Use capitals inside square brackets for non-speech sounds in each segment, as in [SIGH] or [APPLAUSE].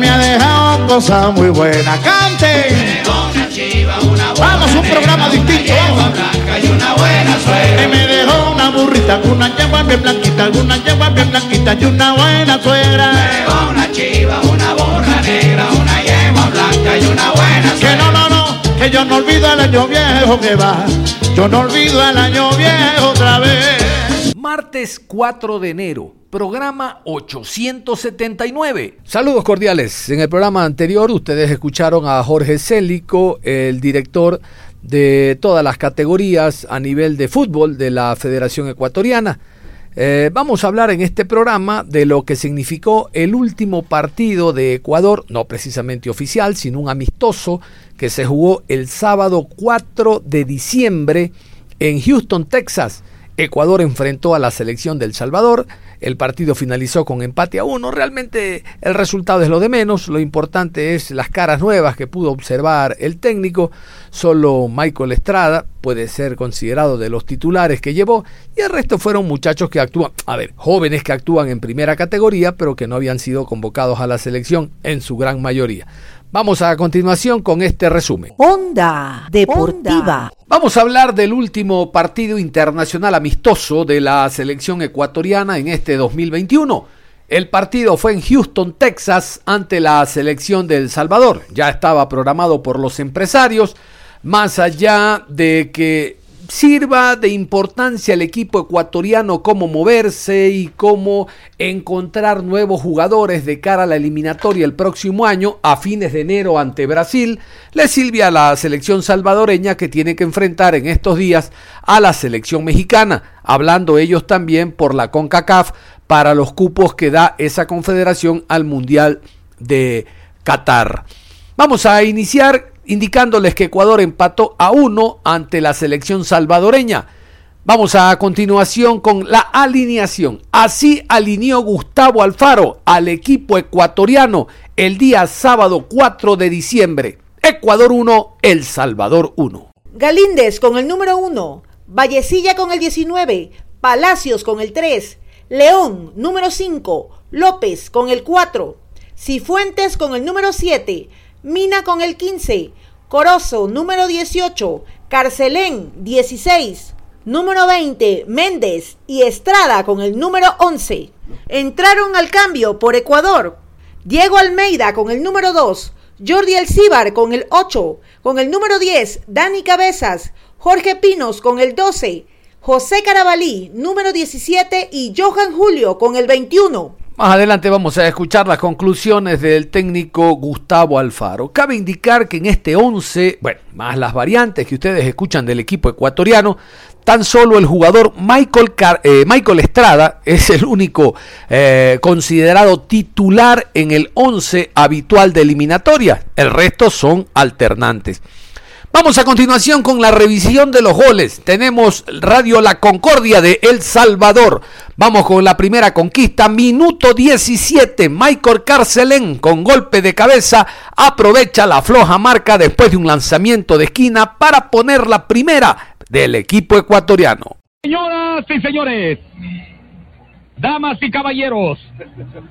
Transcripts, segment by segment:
me ha dejado cosas muy buenas. ¡Cante! Vamos, un programa distinto. Y una buena Y suegra. me dejó una burrita una yegua bien blanquita, una yegua bien blanquita y una buena suegra. Una chiva, una borra negra, una yegua blanca y una buena Que suegra. no, no, no, que yo no olvido el año viejo que va. Yo no olvido el año viejo otra vez. Martes 4 de enero, programa 879. Saludos cordiales. En el programa anterior ustedes escucharon a Jorge Célico, el director de todas las categorías a nivel de fútbol de la Federación Ecuatoriana. Eh, vamos a hablar en este programa de lo que significó el último partido de Ecuador, no precisamente oficial, sino un amistoso que se jugó el sábado 4 de diciembre en Houston, Texas. Ecuador enfrentó a la selección del Salvador. El partido finalizó con empate a uno. Realmente el resultado es lo de menos. Lo importante es las caras nuevas que pudo observar el técnico. Solo Michael Estrada puede ser considerado de los titulares que llevó. Y el resto fueron muchachos que actúan, a ver, jóvenes que actúan en primera categoría, pero que no habían sido convocados a la selección en su gran mayoría. Vamos a continuación con este resumen. Onda Deportiva. Vamos a hablar del último partido internacional amistoso de la selección ecuatoriana en este 2021. El partido fue en Houston, Texas, ante la selección de El Salvador. Ya estaba programado por los empresarios, más allá de que sirva de importancia al equipo ecuatoriano cómo moverse y cómo encontrar nuevos jugadores de cara a la eliminatoria el próximo año a fines de enero ante Brasil, le sirve a la selección salvadoreña que tiene que enfrentar en estos días a la selección mexicana, hablando ellos también por la CONCACAF para los cupos que da esa confederación al Mundial de Qatar. Vamos a iniciar indicándoles que Ecuador empató a uno ante la selección salvadoreña. Vamos a continuación con la alineación. Así alineó Gustavo Alfaro al equipo ecuatoriano el día sábado 4 de diciembre. Ecuador 1, El Salvador 1. Galíndez con el número 1. Vallecilla con el 19. Palacios con el 3. León, número 5. López con el 4. Cifuentes con el número 7. Mina con el 15. Corozo, número 18. Carcelén, 16. Número 20, Méndez y Estrada con el número 11. Entraron al cambio por Ecuador. Diego Almeida con el número 2. Jordi Alcíbar con el 8. Con el número 10, Dani Cabezas. Jorge Pinos con el 12. José Carabalí, número 17. Y Johan Julio con el 21. Más adelante vamos a escuchar las conclusiones del técnico Gustavo Alfaro. Cabe indicar que en este 11, bueno, más las variantes que ustedes escuchan del equipo ecuatoriano, tan solo el jugador Michael, eh, Michael Estrada es el único eh, considerado titular en el 11 habitual de eliminatoria. El resto son alternantes. Vamos a continuación con la revisión de los goles. Tenemos Radio La Concordia de El Salvador. Vamos con la primera conquista. Minuto 17. Michael Carcelén con golpe de cabeza aprovecha la floja marca después de un lanzamiento de esquina para poner la primera del equipo ecuatoriano. Señoras y señores, damas y caballeros,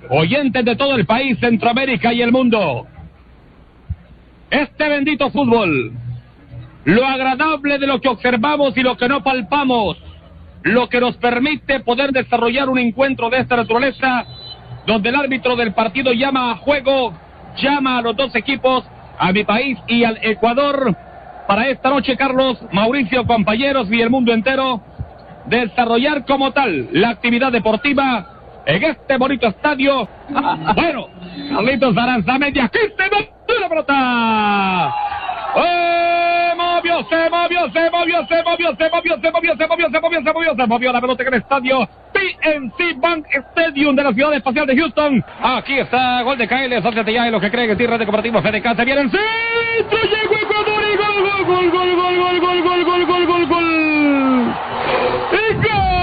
oyentes de todo el país, Centroamérica y el mundo, este bendito fútbol, lo agradable de lo que observamos y lo que no palpamos, lo que nos permite poder desarrollar un encuentro de esta naturaleza, donde el árbitro del partido llama a juego, llama a los dos equipos, a mi país y al Ecuador, para esta noche, Carlos, Mauricio, compañeros y el mundo entero, desarrollar como tal la actividad deportiva en este bonito estadio. [LAUGHS] bueno, Carlitos Aranzamendi, aquí se la pelota. ¡Eh! Movió, se movió, se movió, se movió, se movió, se movió, se movió, se movió, se movió, se movió la pelota en el estadio PNC Bank Stadium de la ciudad espacial de Houston. Aquí está, gol de Kyle, asóciate ya en lo que creen que tierra de cooperativo FDK se viene el centro, llegó Ecuador y gol, gol, gol, gol, gol, gol, gol, gol, gol, gol, gol. ¡Y gol!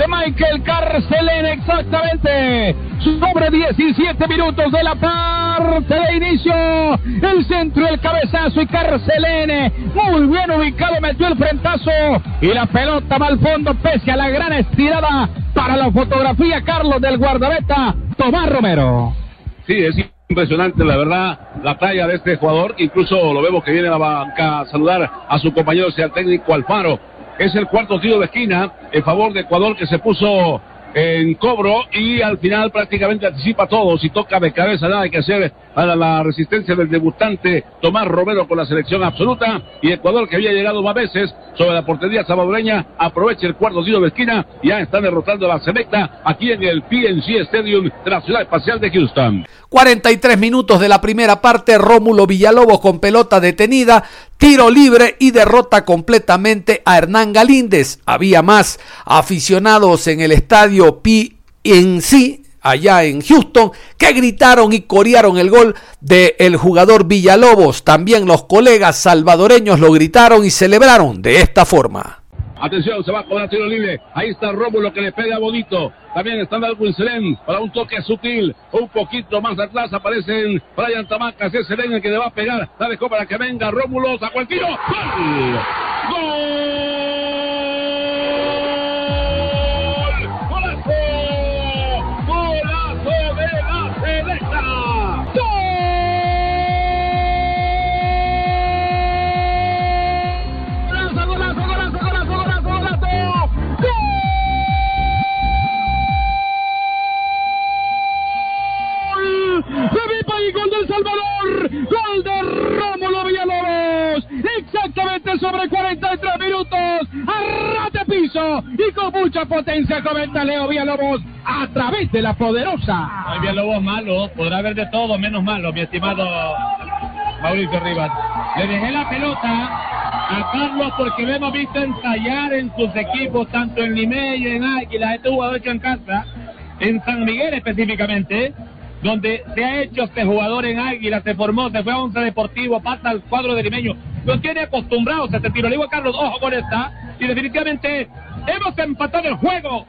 De Michael Carcelene, exactamente sobre 17 minutos de la parte de inicio. El centro, el cabezazo y Carcelene, muy bien ubicado, metió el frentazo y la pelota va al fondo pese a la gran estirada para la fotografía, Carlos del guardabeta, Tomás Romero. Sí, es impresionante, la verdad, la talla de este jugador. Incluso lo vemos que viene a la banca a saludar a su compañero, sea el técnico Alfaro. Es el cuarto tiro de esquina en favor de Ecuador que se puso en cobro y al final prácticamente anticipa todo. Si toca de cabeza, nada hay que hacer para la resistencia del debutante Tomás Romero con la selección absoluta. Y Ecuador, que había llegado más veces sobre la portería salvadoreña, aprovecha el cuarto tiro de esquina. Ya está derrotando a la Selecta aquí en el PNC Stadium de la Ciudad Espacial de Houston. 43 minutos de la primera parte, Rómulo Villalobos con pelota detenida, tiro libre y derrota completamente a Hernán Galíndez. Había más aficionados en el estadio PNC allá en Houston, que gritaron y corearon el gol del el jugador Villalobos. También los colegas salvadoreños lo gritaron y celebraron de esta forma. Atención, se va con el tiro libre. Ahí está Rómulo que le pega bonito. También está Darwin Selén para un toque sutil. Un poquito más atrás aparecen Brian Tamacas. Es Selén el que le va a pegar. La dejó para que venga Rómulo. Sacó el tiro. ¡Gol! ¡Gol! Salvador. Gol de Rómulo Villalobos. Exactamente sobre 43 minutos. Arrate piso. Y con mucha potencia comenta Leo Villalobos a través de la poderosa. Hay Villalobos malo. Podrá haber de todo menos malo, mi estimado Mauricio Rivas. Le dejé la pelota a Carlos porque lo hemos visto ensayar en sus equipos, tanto en Limey y en Águila, este jugador hecho en casa, en San Miguel específicamente, donde se ha hecho este jugador en Águila, se formó, se fue a Once Deportivo, pasa al cuadro de Limeño. Lo tiene acostumbrados a este tiro. Le digo a Carlos, ojo con esta. Y definitivamente hemos empatado el juego.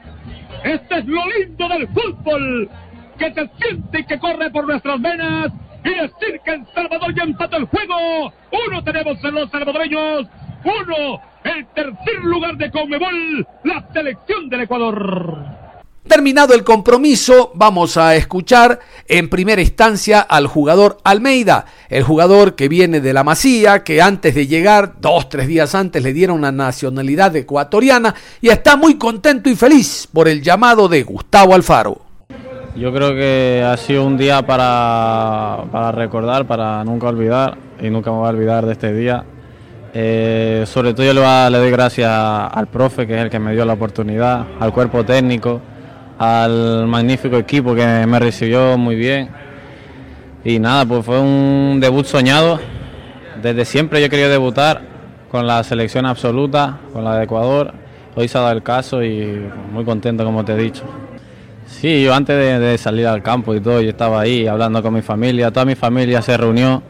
Este es lo lindo del fútbol. Que se siente y que corre por nuestras venas. Y decir que El Salvador ya empató el juego. Uno tenemos en los salvadoreños. Uno, el tercer lugar de Conmebol, la selección del Ecuador. Terminado el compromiso, vamos a escuchar en primera instancia al jugador Almeida, el jugador que viene de la Masía, que antes de llegar, dos, tres días antes, le dieron una nacionalidad ecuatoriana y está muy contento y feliz por el llamado de Gustavo Alfaro. Yo creo que ha sido un día para, para recordar, para nunca olvidar, y nunca me voy a olvidar de este día. Eh, sobre todo yo le, le doy gracias al profe, que es el que me dio la oportunidad, al cuerpo técnico al magnífico equipo que me recibió muy bien. Y nada, pues fue un debut soñado. Desde siempre yo quería debutar con la selección absoluta, con la de Ecuador. Hoy se ha dado el caso y muy contento, como te he dicho. Sí, yo antes de, salir al campo y todo, yo estaba ahí hablando con mi familia, toda mi familia se reunió,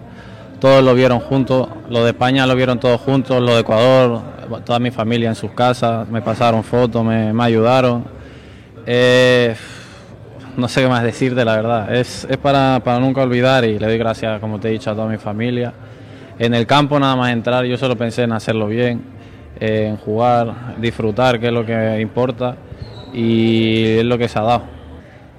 todos lo vieron juntos, los de España lo vieron todos juntos, los de Ecuador, toda mi familia en sus casas, me pasaron fotos, me, me ayudaron eh, no sé qué más decirte, la verdad. Es, para, nunca olvidar y le doy gracias, como te he dicho, a toda mi familia. En el campo nada más entrar, yo solo pensé en hacerlo bien, en jugar, disfrutar, que es lo que importa y es lo que se ha dado.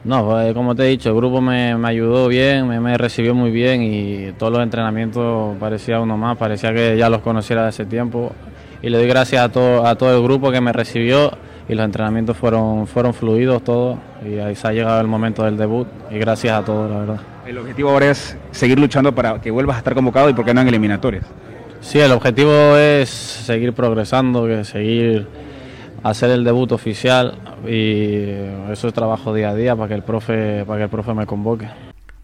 No, pues, como te he dicho, el grupo me, ayudó bien, me, recibió muy bien y todos los entrenamientos parecía uno más, parecía que ya los conociera de ese tiempo. Y le doy gracias a todo, a todo el grupo que me recibió y los entrenamientos fueron, fueron fluidos todos y ahí se ha llegado el momento del debut y gracias a todos, la verdad. El objetivo ahora es seguir luchando para que vuelvas a estar convocado y por qué no en eliminatorias. Sí, el objetivo es seguir progresando, que seguir hacer el debut oficial y eso es trabajo día a día para que el profe, para que el profe me convoque.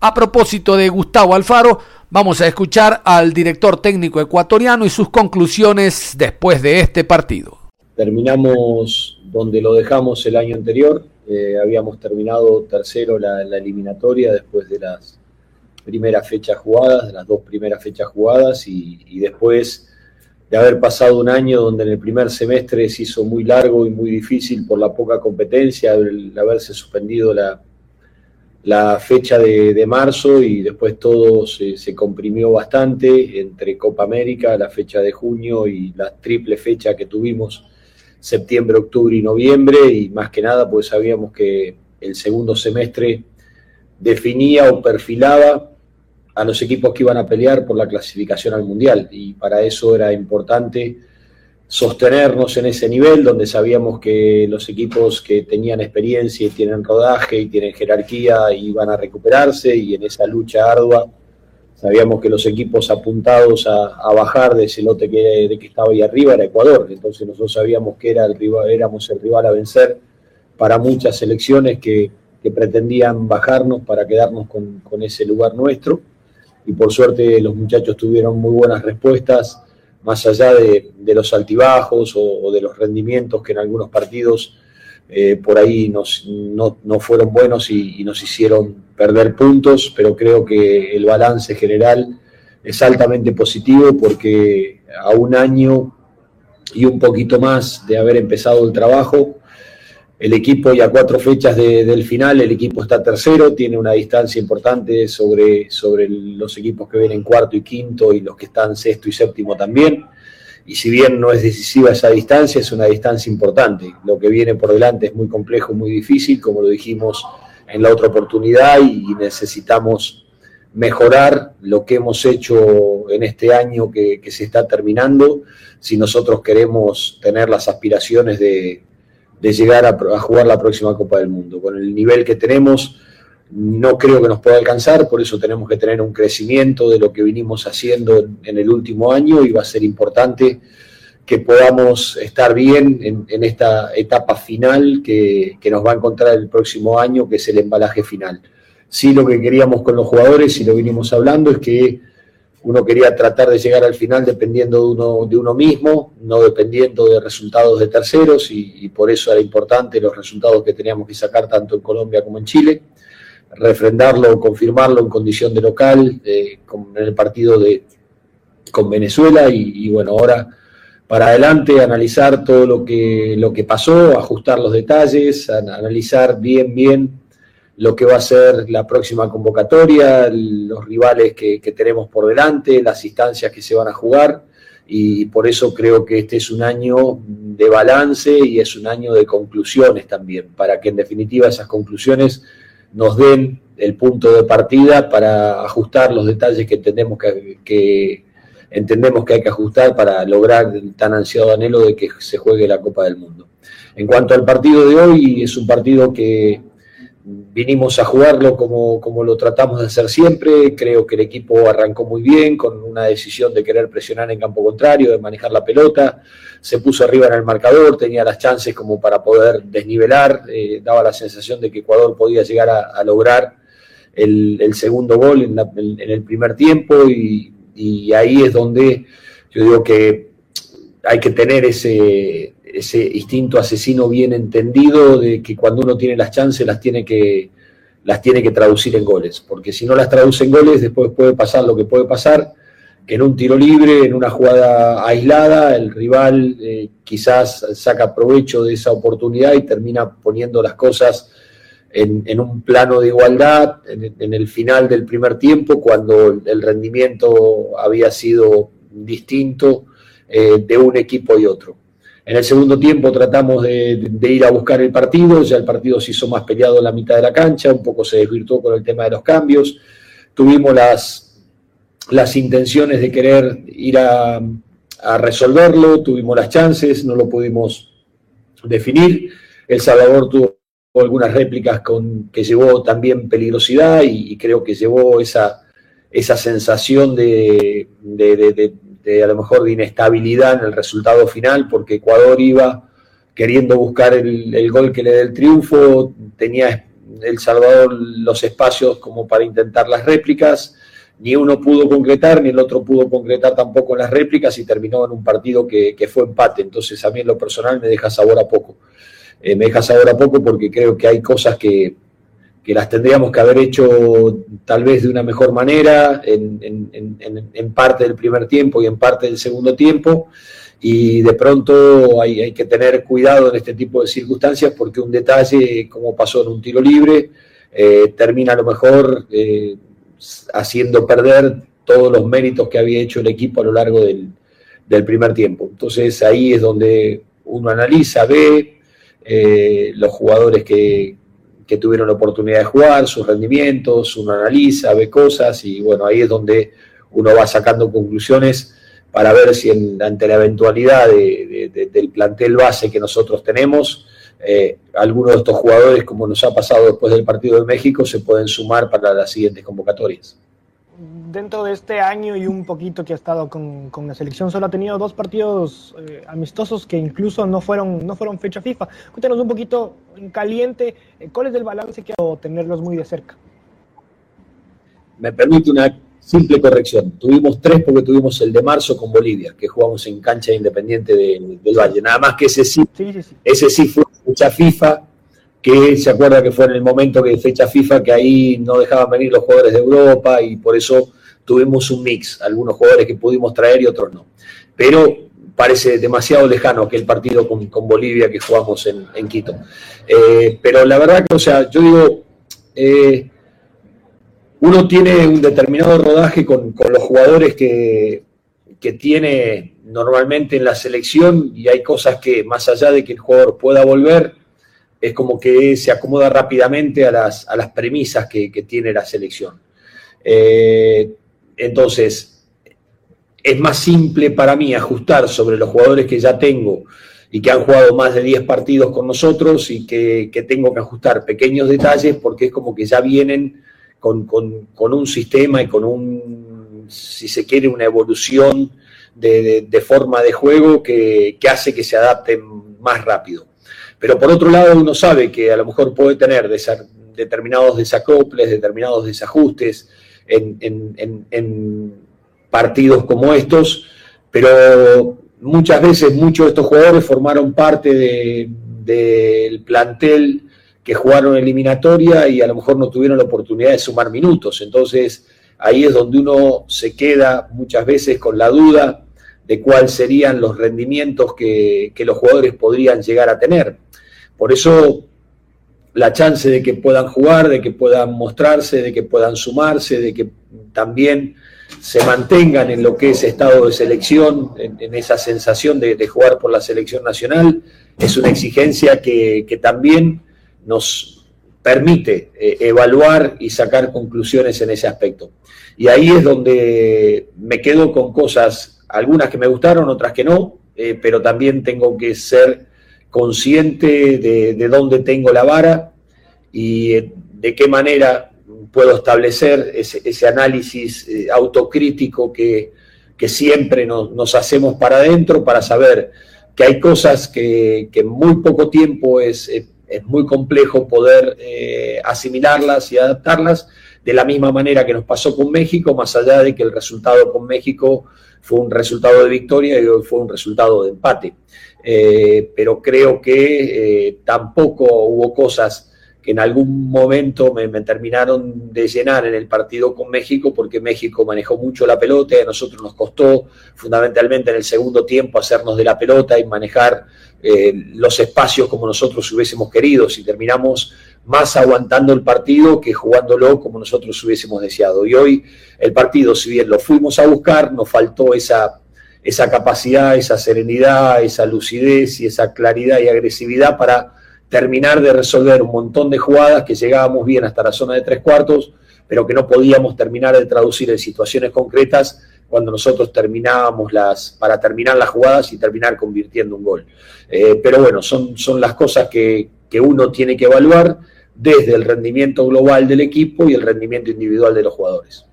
A propósito de Gustavo Alfaro, vamos a escuchar al director técnico ecuatoriano y sus conclusiones después de este partido. Terminamos donde lo dejamos el año anterior. Eh, habíamos terminado tercero la, eliminatoria después de las primeras fechas jugadas, de las dos primeras fechas jugadas, y, después de haber pasado un año donde en el primer semestre se hizo muy largo y muy difícil por la poca competencia, el haberse suspendido la, la fecha de, marzo y después todo se, se, comprimió bastante entre Copa América, la fecha de junio y la triple fecha que tuvimos septiembre, octubre y noviembre y más que nada pues sabíamos que el segundo semestre definía o perfilaba a los equipos que iban a pelear por la clasificación al Mundial y para eso era importante sostenernos en ese nivel donde sabíamos que los equipos que tenían experiencia y tienen rodaje y tienen jerarquía iban a recuperarse y en esa lucha ardua sabíamos que los equipos apuntados a, bajar de ese lote que, de que estaba ahí arriba era Ecuador, entonces nosotros sabíamos que era el rival, éramos el rival a vencer para muchas selecciones que, pretendían bajarnos para quedarnos con ese lugar nuestro. Y por suerte los muchachos tuvieron muy buenas respuestas, más allá de, los altibajos o, de los rendimientos que en algunos partidos eh, por ahí nos, no, fueron buenos y, nos hicieron perder puntos, pero creo que el balance general es altamente positivo porque a un año y un poquito más de haber empezado el trabajo, el equipo ya cuatro fechas del final, el equipo está tercero, tiene una distancia importante sobre, sobre los equipos que vienen cuarto y quinto y los que están sexto y séptimo también. Y si bien no es decisiva esa distancia, es una distancia importante. Lo que viene por delante es muy complejo, muy difícil, como lo dijimos en la otra oportunidad, y necesitamos mejorar lo que hemos hecho en este año que se está terminando si nosotros queremos tener las aspiraciones de, de llegar a, jugar la próxima Copa del Mundo. Con el nivel que tenemos, no creo que nos pueda alcanzar, por eso tenemos que tener un crecimiento de lo que vinimos haciendo en el último año y va a ser importante que podamos estar bien en, esta etapa final que, nos va a encontrar el próximo año, que es el embalaje final. Sí, lo que queríamos con los jugadores, y lo vinimos hablando, es que uno quería tratar de llegar al final dependiendo de uno, de uno mismo, no dependiendo de resultados de terceros, y, por eso era importante los resultados que teníamos que sacar tanto en Colombia como en Chile, refrendarlo, confirmarlo en condición de local, en el partido de, con Venezuela, y, bueno, ahora para adelante analizar todo lo que, lo que pasó, ajustar los detalles, analizar bien, bien lo que va a ser la próxima convocatoria, los rivales que, tenemos por delante, las instancias que se van a jugar y por eso creo que este es un año de balance y es un año de conclusiones también, para que en definitiva esas conclusiones nos den el punto de partida para ajustar los detalles que entendemos que, que entendemos que hay que ajustar para lograr el tan ansiado anhelo de que se juegue la Copa del Mundo. En cuanto al partido de hoy, es un partido que vinimos a jugarlo como, como, lo tratamos de hacer siempre. Creo que el equipo arrancó muy bien, con una decisión de querer presionar en campo contrario, de manejar la pelota. Se puso arriba en el marcador, tenía las chances como para poder desnivelar. Eh, daba la sensación de que Ecuador podía llegar a, lograr el, segundo gol en, el primer tiempo. Y ahí es donde yo digo que hay que tener ese ese instinto asesino bien entendido de que cuando uno tiene las chances las tiene que, las tiene que traducir en goles, porque si no las traduce en goles después puede pasar lo que puede pasar, que en un tiro libre, en una jugada aislada, el rival eh, quizás saca provecho de esa oportunidad y termina poniendo las cosas en, un plano de igualdad en, el final del primer tiempo, cuando el rendimiento había sido distinto eh, de un equipo y otro. En el segundo tiempo tratamos de, ir a buscar el partido, ya el partido se hizo más peleado en la mitad de la cancha, un poco se desvirtuó con el tema de los cambios. Tuvimos las, las intenciones de querer ir a, resolverlo, tuvimos las chances, no lo pudimos definir. El Salvador tuvo algunas réplicas con, que llevó también peligrosidad y, creo que llevó esa, esa sensación de, a lo mejor de inestabilidad en el resultado final, porque Ecuador iba queriendo buscar el, gol que le dé el triunfo, tenía El Salvador los espacios como para intentar las réplicas, ni uno pudo concretar, ni el otro pudo concretar tampoco en las réplicas y terminó en un partido que, fue empate. Entonces a mí en lo personal me deja sabor a poco. Eh, me deja sabor a poco porque creo que hay cosas que, que las tendríamos que haber hecho tal vez de una mejor manera en, en, en, parte del primer tiempo y en parte del segundo tiempo. Y de pronto hay, hay, que tener cuidado en este tipo de circunstancias porque un detalle, como pasó en un tiro libre, eh, termina a lo mejor eh, haciendo perder todos los méritos que había hecho el equipo a lo largo del, del primer tiempo. Entonces ahí es donde uno analiza, ve eh, los jugadores que, que tuvieron la oportunidad de jugar, sus rendimientos, uno analiza, ve cosas y bueno, ahí es donde uno va sacando conclusiones para ver si ante la eventualidad del plantel base que nosotros tenemos, eh, algunos de estos jugadores, como nos ha pasado después del partido de México, se pueden sumar para las siguientes convocatorias dentro de este año y un poquito que ha estado con, con la selección, solo ha tenido dos partidos eh, amistosos que incluso no fueron, no fueron fecha FIFA. Cuéntanos un poquito en caliente, eh, ¿cuál es el balance que ha tenerlos muy de cerca? Me permite una simple corrección. Tuvimos tres porque tuvimos el de marzo con Bolivia, que jugamos en cancha independiente del Valle. Nada más que ese sí, ese sí fue fecha FIFA que se acuerda que fue en el momento que fecha FIFA que ahí no dejaban venir los jugadores de Europa y por eso tuvimos un mix, algunos jugadores que pudimos traer y otros no. Pero parece demasiado lejano aquel partido con, Bolivia que jugamos en, Quito. Eh, pero la verdad que, o sea, yo digo, eh, uno tiene un determinado rodaje con, los jugadores que, que tiene normalmente en la selección y hay cosas que más allá de que el jugador pueda volver, es como que se acomoda rápidamente a las, a las premisas que, tiene la selección. Eh, entonces, es más simple para mí ajustar sobre los jugadores que ya tengo y que han jugado más de 10 partidos con nosotros y que, tengo que ajustar pequeños detalles porque es como que ya vienen con, un sistema y con un, si se quiere, una evolución de, forma de juego que, que, hace que se adapten más rápido. Pero por otro lado, uno sabe que a lo mejor puede tener determinados desacoples, determinados desajustes, en, partidos como estos, pero muchas veces muchos de estos jugadores formaron parte del plantel que jugaron eliminatoria y a lo mejor no tuvieron la oportunidad de sumar minutos. Entonces ahí es donde uno se queda muchas veces con la duda de cuáles serían los rendimientos que, que los jugadores podrían llegar a tener. Por eso la chance de que puedan jugar, de que puedan mostrarse, de que puedan sumarse, de que también se mantengan en lo que es estado de selección, en, esa sensación de, jugar por la selección nacional, es una exigencia que, también nos permite eh, evaluar y sacar conclusiones en ese aspecto. Y ahí es donde me quedo con cosas, algunas que me gustaron, otras que no, eh, pero también tengo que ser consciente de, dónde tengo la vara y eh, de qué manera puedo establecer ese, análisis eh, autocrítico que, siempre nos, hacemos para adentro para saber que hay cosas que, en muy poco tiempo es, es muy complejo poder eh, asimilarlas y adaptarlas de la misma manera que nos pasó con México, más allá de que el resultado con México fue un resultado de victoria y hoy fue un resultado de empate. Eh, pero creo que eh, tampoco hubo cosas en algún momento me, terminaron de llenar en el partido con México, porque México manejó mucho la pelota y a nosotros nos costó fundamentalmente en el segundo tiempo hacernos de la pelota y manejar eh, los espacios como nosotros hubiésemos querido, si terminamos más aguantando el partido que jugándolo como nosotros hubiésemos deseado. Y hoy el partido, si bien lo fuimos a buscar, nos faltó esa esa capacidad, esa serenidad, esa lucidez y esa claridad y agresividad para terminar de resolver un montón de jugadas que llegábamos bien hasta la zona de tres cuartos, pero que no podíamos terminar de traducir en situaciones concretas cuando nosotros terminábamos las, para terminar las jugadas y terminar convirtiendo un gol. Eh, pero bueno, son, son las cosas que, que uno tiene que evaluar desde el rendimiento global del equipo y el rendimiento individual de los jugadores.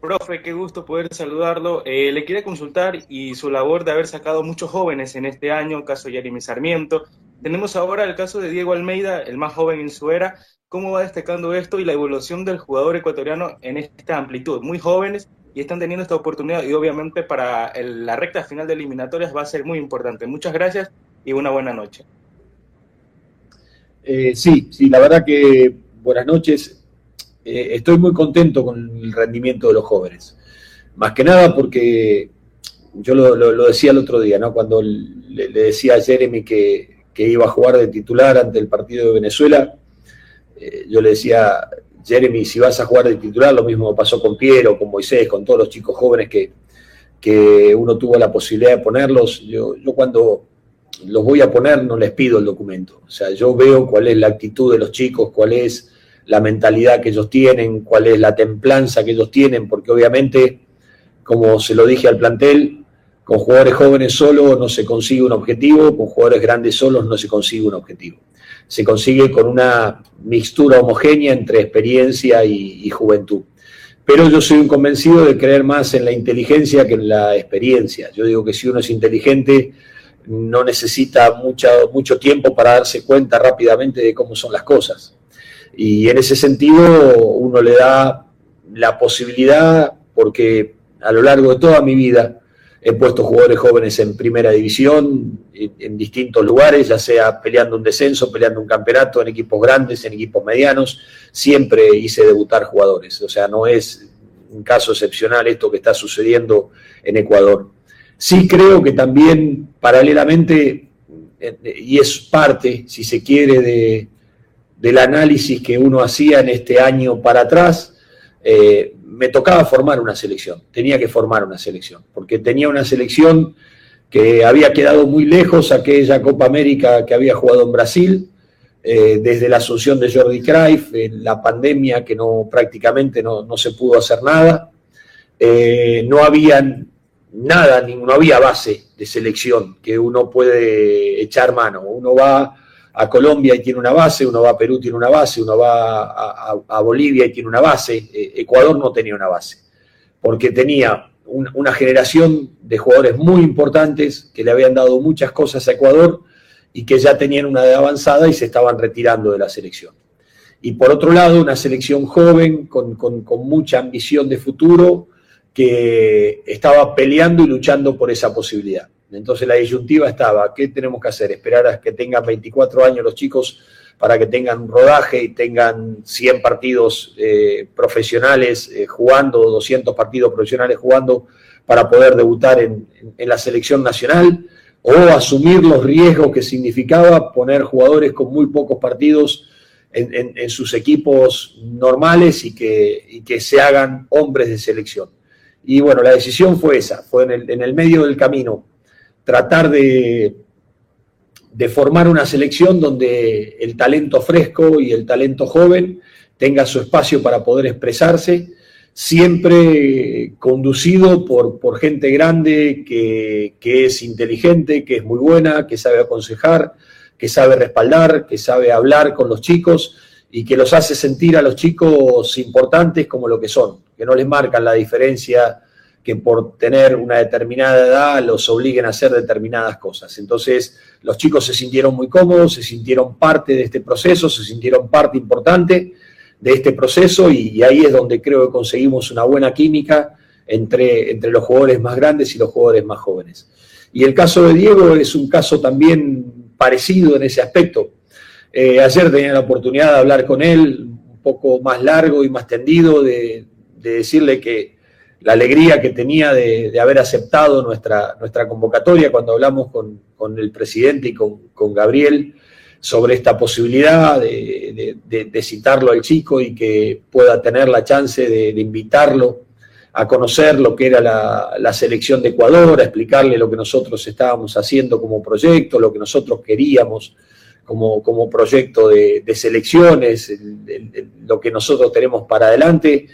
Profe, qué gusto poder saludarlo. Eh, le quería consultar y su labor de haber sacado muchos jóvenes en este año, caso Jeremy Sarmiento. Tenemos ahora el caso de Diego Almeida, el más joven en su era. ¿Cómo va destacando esto y la evolución del jugador ecuatoriano en esta amplitud? Muy jóvenes y están teniendo esta oportunidad y obviamente para la recta final de eliminatorias va a ser muy importante. Muchas gracias y una buena noche. Eh, sí, sí, la verdad que buenas noches. Eh, estoy muy contento con el rendimiento de los jóvenes. Más que nada porque yo lo, decía el otro día, ¿no? Cuando le, decía a Jeremy que, iba a jugar de titular ante el partido de Venezuela, eh, yo le decía, Jeremy, si vas a jugar de titular, lo mismo pasó con Piero, con Moisés, con todos los chicos jóvenes que, que uno tuvo la posibilidad de ponerlos. Yo, yo cuando los voy a poner no les pido el documento. O sea, yo veo cuál es la actitud de los chicos, cuál es la mentalidad que ellos tienen, cuál es la templanza que ellos tienen, porque obviamente, como se lo dije al plantel, con jugadores jóvenes solo no se consigue un objetivo, con jugadores grandes solos no se consigue un objetivo. Se consigue con una mixtura homogénea entre experiencia y, juventud. Pero yo soy un convencido de creer más en la inteligencia que en la experiencia. Yo digo que si uno es inteligente, no necesita mucho tiempo para darse cuenta rápidamente de cómo son las cosas. Y en ese sentido uno le da la posibilidad, porque a lo largo de toda mi vida He puesto jugadores jóvenes en primera división, en, distintos lugares, ya sea peleando un descenso, peleando un campeonato, en equipos grandes, en equipos medianos. Siempre hice debutar jugadores. O sea, no es un caso excepcional esto que está sucediendo en Ecuador. Sí creo que también paralelamente, eh, y es parte, si se quiere, de, del análisis que uno hacía en este año para atrás, eh, me tocaba formar una selección, tenía que formar una selección, porque tenía una selección que había quedado muy lejos aquella Copa América que había jugado en Brasil, eh, desde la asunción de Jordi Cruyff, en la pandemia que no prácticamente no, se pudo hacer nada, eh, no había nada, no había base de selección que uno puede echar mano, uno va a Colombia y tiene una base, uno va a Perú y tiene una base, uno va a, Bolivia y tiene una base. Eh, Ecuador no tenía una base, porque tenía una generación de jugadores muy importantes que le habían dado muchas cosas a Ecuador y que ya tenían una edad avanzada y se estaban retirando de la selección. Y por otro lado, una selección joven con, con mucha ambición de futuro que estaba peleando y luchando por esa posibilidad. Entonces la disyuntiva estaba, ¿qué tenemos que hacer? Esperar a que tengan 24 años los chicos para que tengan rodaje y tengan 100 partidos eh, profesionales eh, jugando, 200 partidos profesionales jugando para poder debutar en, la selección nacional, o asumir los riesgos que significaba poner jugadores con muy pocos partidos en, sus equipos normales y que, se hagan hombres de selección. Y bueno, la decisión fue esa, fue en el medio del camino tratar de, de formar una selección donde el talento fresco y el talento joven tenga su espacio para poder expresarse, siempre conducido por, por gente grande que, que, es inteligente, que es muy buena, que sabe aconsejar, que sabe respaldar, que sabe hablar con los chicos y que los hace sentir a los chicos importantes como lo que son, que no les marcan la diferencia que por tener una determinada edad los obliguen a hacer determinadas cosas. Entonces, los chicos se sintieron muy cómodos, se sintieron parte de este proceso, se sintieron parte importante de este proceso y, ahí es donde creo que conseguimos una buena química entre, entre los jugadores más grandes y los jugadores más jóvenes. Y el caso de Diego es un caso también parecido en ese aspecto. Eh, ayer tenía la oportunidad de hablar con él un poco más largo y más tendido, de decirle que, la alegría que tenía de, haber aceptado nuestra, nuestra convocatoria cuando hablamos con, el presidente y con, Gabriel sobre esta posibilidad de, citarlo al chico y que pueda tener la chance de, invitarlo a conocer lo que era la, selección de Ecuador, a explicarle lo que nosotros estábamos haciendo como proyecto, lo que nosotros queríamos como, como proyecto de, selecciones, lo que nosotros tenemos para adelante.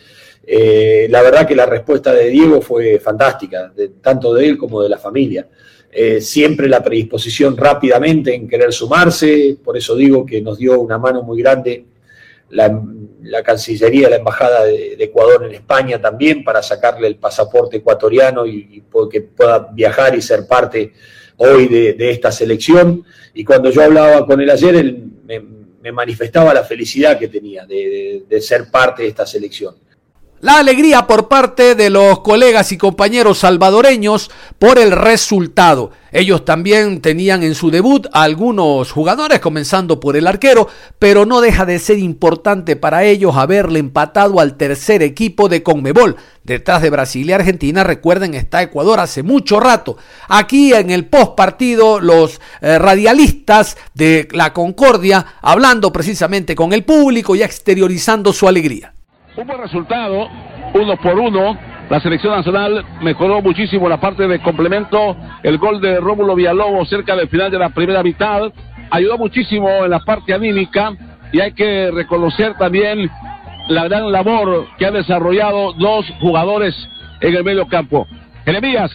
Eh, la verdad que la respuesta de Diego fue fantástica, tanto de él como de la familia. Eh, siempre la predisposición rápidamente en querer sumarse, por eso digo que nos dio una mano muy grande la, Cancillería, la Embajada de, Ecuador en España también para sacarle el pasaporte ecuatoriano y, que pueda viajar y ser parte hoy de, esta selección. Y cuando yo hablaba con él ayer, él me, manifestaba la felicidad que tenía de ser parte de esta selección. La alegría por parte de los colegas y compañeros salvadoreños por el resultado. Ellos también tenían en su debut a algunos jugadores, comenzando por el arquero, pero no deja de ser importante para ellos haberle empatado al tercer equipo de Conmebol. Detrás de Brasil y Argentina, recuerden, está Ecuador hace mucho rato. Aquí en el post partido, los eh, radialistas de la Concordia hablando precisamente con el público y exteriorizando su alegría. Un buen resultado, uno por uno. La selección nacional mejoró muchísimo la parte de complemento. El gol de Rómulo Villalobos cerca del final de la primera mitad ayudó muchísimo en la parte anímica y hay que reconocer también la gran labor que han desarrollado dos jugadores en el medio campo. Jeremías,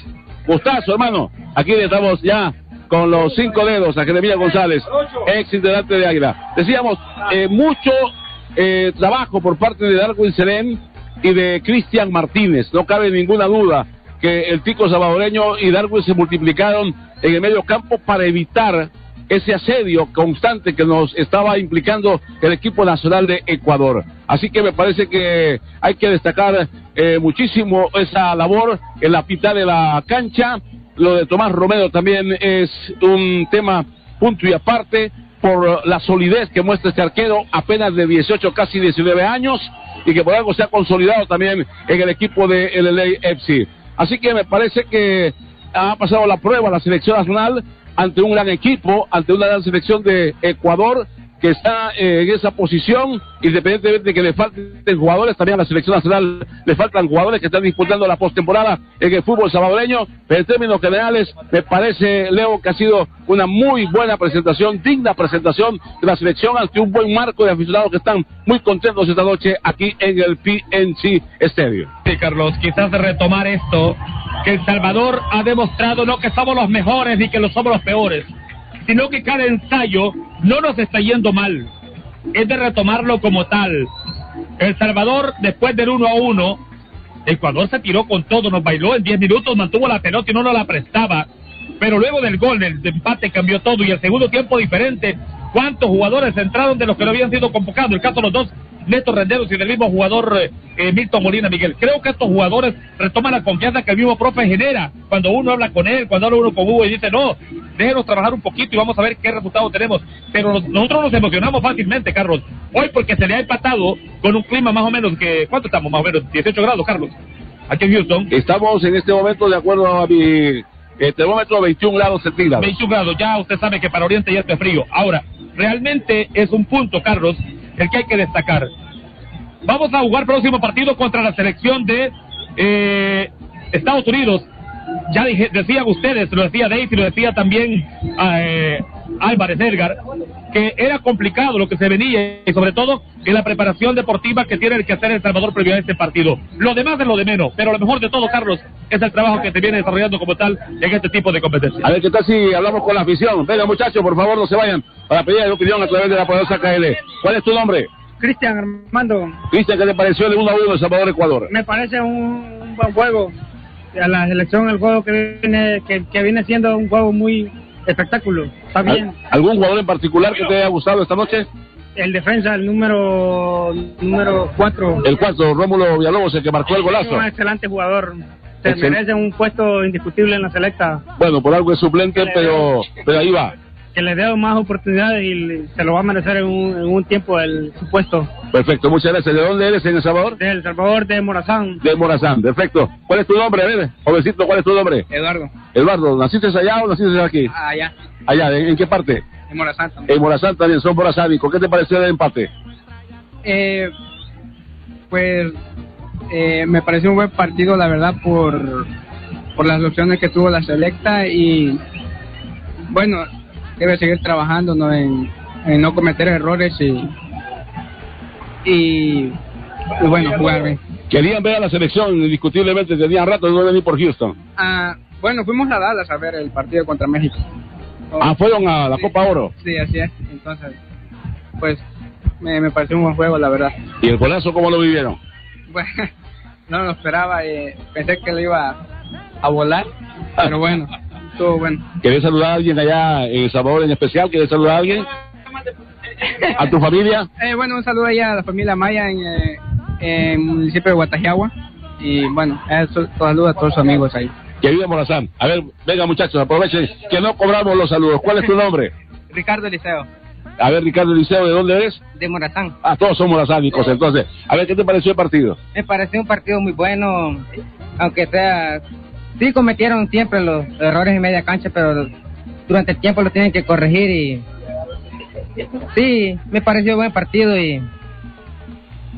gustazo hermano, aquí estamos ya con los cinco dedos a Jeremías González, ex integrante de Águila. Decíamos, eh, mucho eh, trabajo por parte de Darwin Serén y de Cristian Martínez. No cabe ninguna duda que el tico salvadoreño y Darwin se multiplicaron en el medio campo para evitar ese asedio constante que nos estaba implicando el equipo nacional de Ecuador. Así que me parece que hay que destacar eh, muchísimo esa labor en la mitad de la cancha. Lo de Tomás Romero también es un tema punto y aparte por la solidez que muestra este arquero, apenas de 18, casi 19 años, y que por algo se ha consolidado también en el equipo de LA FC. Así que me parece que ha pasado la prueba la selección nacional ante un gran equipo, ante una gran selección de Ecuador que está eh, en esa posición, independientemente de que le falten jugadores, también a la selección nacional le faltan jugadores que están disputando la postemporada en el fútbol salvadoreño, pero en términos generales me parece, Leo, que ha sido una muy buena presentación, digna presentación de la selección ante un buen marco de aficionados que están muy contentos esta noche aquí en el PNC Stadium. Sí, Carlos, quizás retomar esto, que El Salvador ha demostrado no que somos los mejores ni que lo somos los peores, sino que cada ensayo no nos está yendo mal. Es de retomarlo como tal. El Salvador, después del 1 a 1, Ecuador se tiró con todo, nos bailó en 10 minutos, mantuvo la pelota y no nos la prestaba. Pero luego del gol, del empate cambió todo y el segundo tiempo diferente. ¿Cuántos jugadores entraron de los que no habían sido convocados? El caso de los dos Néstor Renderos y del mismo jugador eh, Milton Molina Miguel. Creo que estos jugadores retoman la confianza que el mismo profe genera cuando uno habla con él, cuando habla uno con Hugo y dice, no, déjenos trabajar un poquito y vamos a ver qué resultado tenemos. Pero nosotros nos emocionamos fácilmente, Carlos. Hoy porque se le ha empatado con un clima más o menos que, ¿cuánto estamos más o menos? 18 grados, Carlos. Aquí en Houston. Estamos en este momento, de acuerdo a mi eh, termómetro, 21 grados centígrados. 21 grados, ya usted sabe que para Oriente ya está frío. Ahora, realmente es un punto, Carlos, el que hay que destacar. Vamos a jugar próximo partido contra la selección de eh, Estados Unidos. Ya dije, decían ustedes, lo decía Daisy, lo decía también eh, Álvarez Edgar, que era complicado lo que se venía y sobre todo en la preparación deportiva que tiene que hacer El Salvador previo a este partido. Lo demás es lo de menos, pero lo mejor de todo, Carlos, es el trabajo que se viene desarrollando como tal en este tipo de competencias. A ver, ¿qué tal si hablamos con la afición? Venga, muchachos, por favor, no se vayan para pedir la opinión a través de la poderosa KL. ¿Cuál es tu nombre? Cristian Armando. Cristian, ¿qué te pareció el 1 a 1 de Salvador Ecuador? Me parece un, un, buen juego. A la selección, el juego que viene, que, que viene siendo un juego muy espectáculo. Está bien. ¿Algún jugador en particular que te haya gustado esta noche? El defensa, el número número 4. El 4, Rómulo Villalobos, el que marcó el golazo. Un excelente jugador. Se Excel... merece un puesto indiscutible en la selecta. Bueno, por algo es suplente, pero, pero ahí va que le dé más oportunidades y se lo va a merecer en un, en un tiempo el supuesto. Perfecto, muchas gracias. ¿De dónde eres en El Salvador? De El Salvador, de Morazán. De Morazán, perfecto. ¿Cuál es tu nombre? Ver, jovencito, ¿cuál es tu nombre? Eduardo. Eduardo, ¿naciste allá o naciste aquí? Allá. Allá, ¿en, qué parte? En Morazán también. En Morazán también, son morazánicos. ¿Qué te pareció el empate? Eh, pues eh, me pareció un buen partido, la verdad, por, por las opciones que tuvo la selecta y bueno, debe seguir trabajando ¿no? En, en, no cometer errores y, y, y bueno, jugar bien. Querían ver a la selección, indiscutiblemente, tenían rato de no venir por Houston. Ah, bueno, fuimos a Dallas a ver el partido contra México. Ah, fueron a la Copa Oro. Sí, así es. Entonces, pues, me, me pareció un buen juego, la verdad. ¿Y el golazo cómo lo vivieron? [LAUGHS] Bueno, no lo esperaba y pensé que le iba a volar, pero bueno [LAUGHS] estuvo bueno. ¿Querés saludar a alguien allá en El Salvador en especial? ¿Querés saludar a alguien? ¿A tu familia? Eh, bueno, un saludo allá a la familia Maya en, eh, en el municipio de Guatajiagua. Y bueno, eso, saludos a todos sus amigos ahí. Que viva Morazán. A ver, venga muchachos, aprovechen que no cobramos los saludos. ¿Cuál es tu nombre? Ricardo Liceo, A ver, Ricardo Liceo, ¿de dónde eres? de Morazán. Ah, todos somos morazánicos, entonces. A ver, ¿qué te pareció el partido? Me pareció un partido muy bueno, aunque sea... Sí cometieron siempre los errores en media cancha, pero durante el tiempo lo tienen que corregir y... Sí, me pareció buen partido y...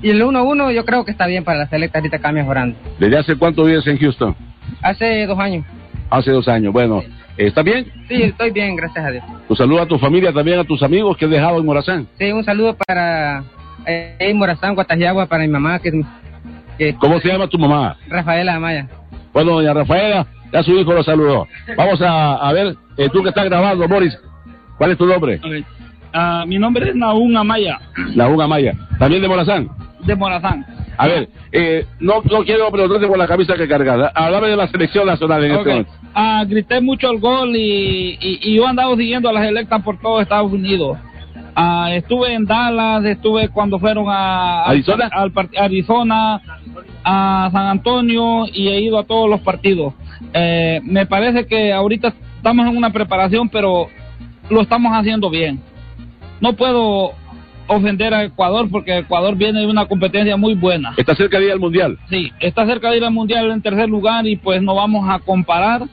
Y el 1-1 yo creo que está bien para la selecta, ahorita acá mejorando. ¿Desde hace cuánto vives en Houston? Hace dos años. Hace dos años. Bueno, ¿está bien? Sí, estoy bien, gracias a Dios. Un saludo a tu familia, también a tus amigos que has dejado en Morazán. Sí, un saludo para eh, Morazán, Guatajiagua, para mi mamá, que, que ¿Cómo se llama tu mamá? Rafaela Amaya. Bueno, doña Rafaela, ya su hijo lo saludó. Vamos a, a ver, eh, tú que estás grabando, Boris, ¿cuál es tu nombre? Ah, mi nombre es Nahum Amaya, La Uga Maya. ¿También de Morazán? de Morazán. A ver, eh, no, no quiero preguntarte por la camisa que cargada. Háblame de la selección nacional en Ok. este momento. Ah, grité mucho el gol y, y, y yo he andado siguiendo a las electas por todo Estados Unidos. Ah, estuve en Dallas, estuve cuando fueron a ¿Arizona? al part- Arizona, a San Antonio y he ido a todos los partidos. Eh, me parece que ahorita estamos en una preparación, pero lo estamos haciendo bien. No puedo ofender a Ecuador porque Ecuador viene de una competencia muy buena. Está cerca de ir al Mundial. Sí, está cerca de ir al mundial en tercer lugar y pues no vamos a comparar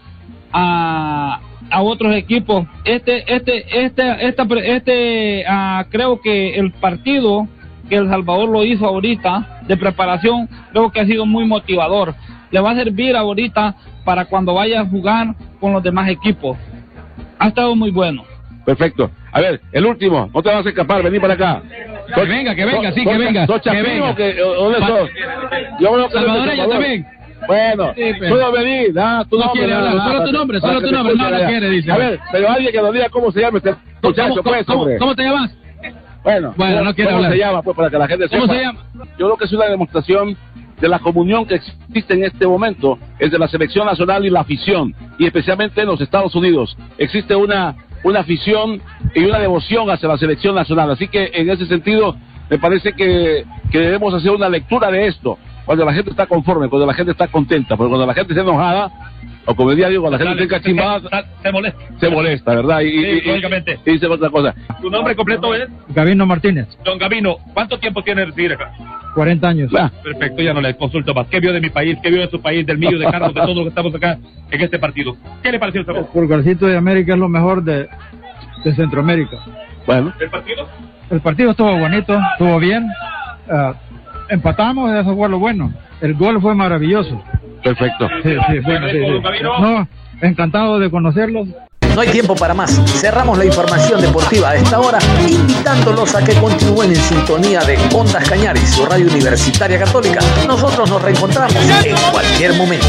a, a otros equipos. Este, este, este, esta, pre- este, ah, creo que el partido que El Salvador lo hizo ahorita de preparación, creo que ha sido muy motivador. Le va a servir ahorita para cuando vaya a jugar con los demás equipos. Ha estado muy bueno. Perfecto. A ver, el último, no te vas a escapar, vení para acá. Que venga, que venga, sí, que venga, ¿Sos que chapín venga. o que- o- dónde sos? Yo veo que Salvador. también. Bueno, Sí, pero- tú no venís, tu No nombre. quiere nada hablar, solo tu nombre, solo tu nombre, no, escuchen no allá. quiere, dice. A ver, pero alguien que nos diga cómo se llama este muchacho, ¿Cómo, pues, cómo- hombre. cómo te llamas? Bueno, Bueno, ¿cómo- no quiere ¿cómo hablar. se llama? Pues para que la gente ¿Cómo sepa. se llama? Yo creo que es una demostración de la comunión que existe en este momento entre la selección nacional y la afición, y especialmente en los Estados Unidos. Existe una, una afición y una devoción hacia la selección nacional. Así que en ese sentido, me parece que, que debemos hacer una lectura de esto. Cuando la gente está conforme, cuando la gente está contenta, porque cuando la gente está enojada, o como decía digo, cuando la gente está encachimbada, Se molesta. se molesta, ¿verdad? Y, y- Sí, y- lógicamente. y dice otra cosa. ¿Tu nombre completo es? Gabino Martínez, Don Gavino, ¿cuánto tiempo tiene de residir acá? 40 años. Perfecto, ya no le consulto más. ¿Qué vio de mi país? ¿Qué vio de su país, del mío, de [LAUGHS] Carlos, de todos los que estamos acá en este partido? ¿Qué le pareció el? Pulgarcito de América es lo mejor de, de Centroamérica. Bueno, ¿El partido? El partido estuvo bonito, estuvo bien. Ah, empatamos, eso fue lo bueno. El gol fue maravilloso. perfecto. Sí, sí, bueno, sí, sí. No, encantado de conocerlos. No hay tiempo para más. Cerramos la información deportiva a esta hora, invitándolos a que continúen en sintonía de Ondas Cañaris, su radio universitaria católica. Nosotros nos reencontramos en cualquier momento.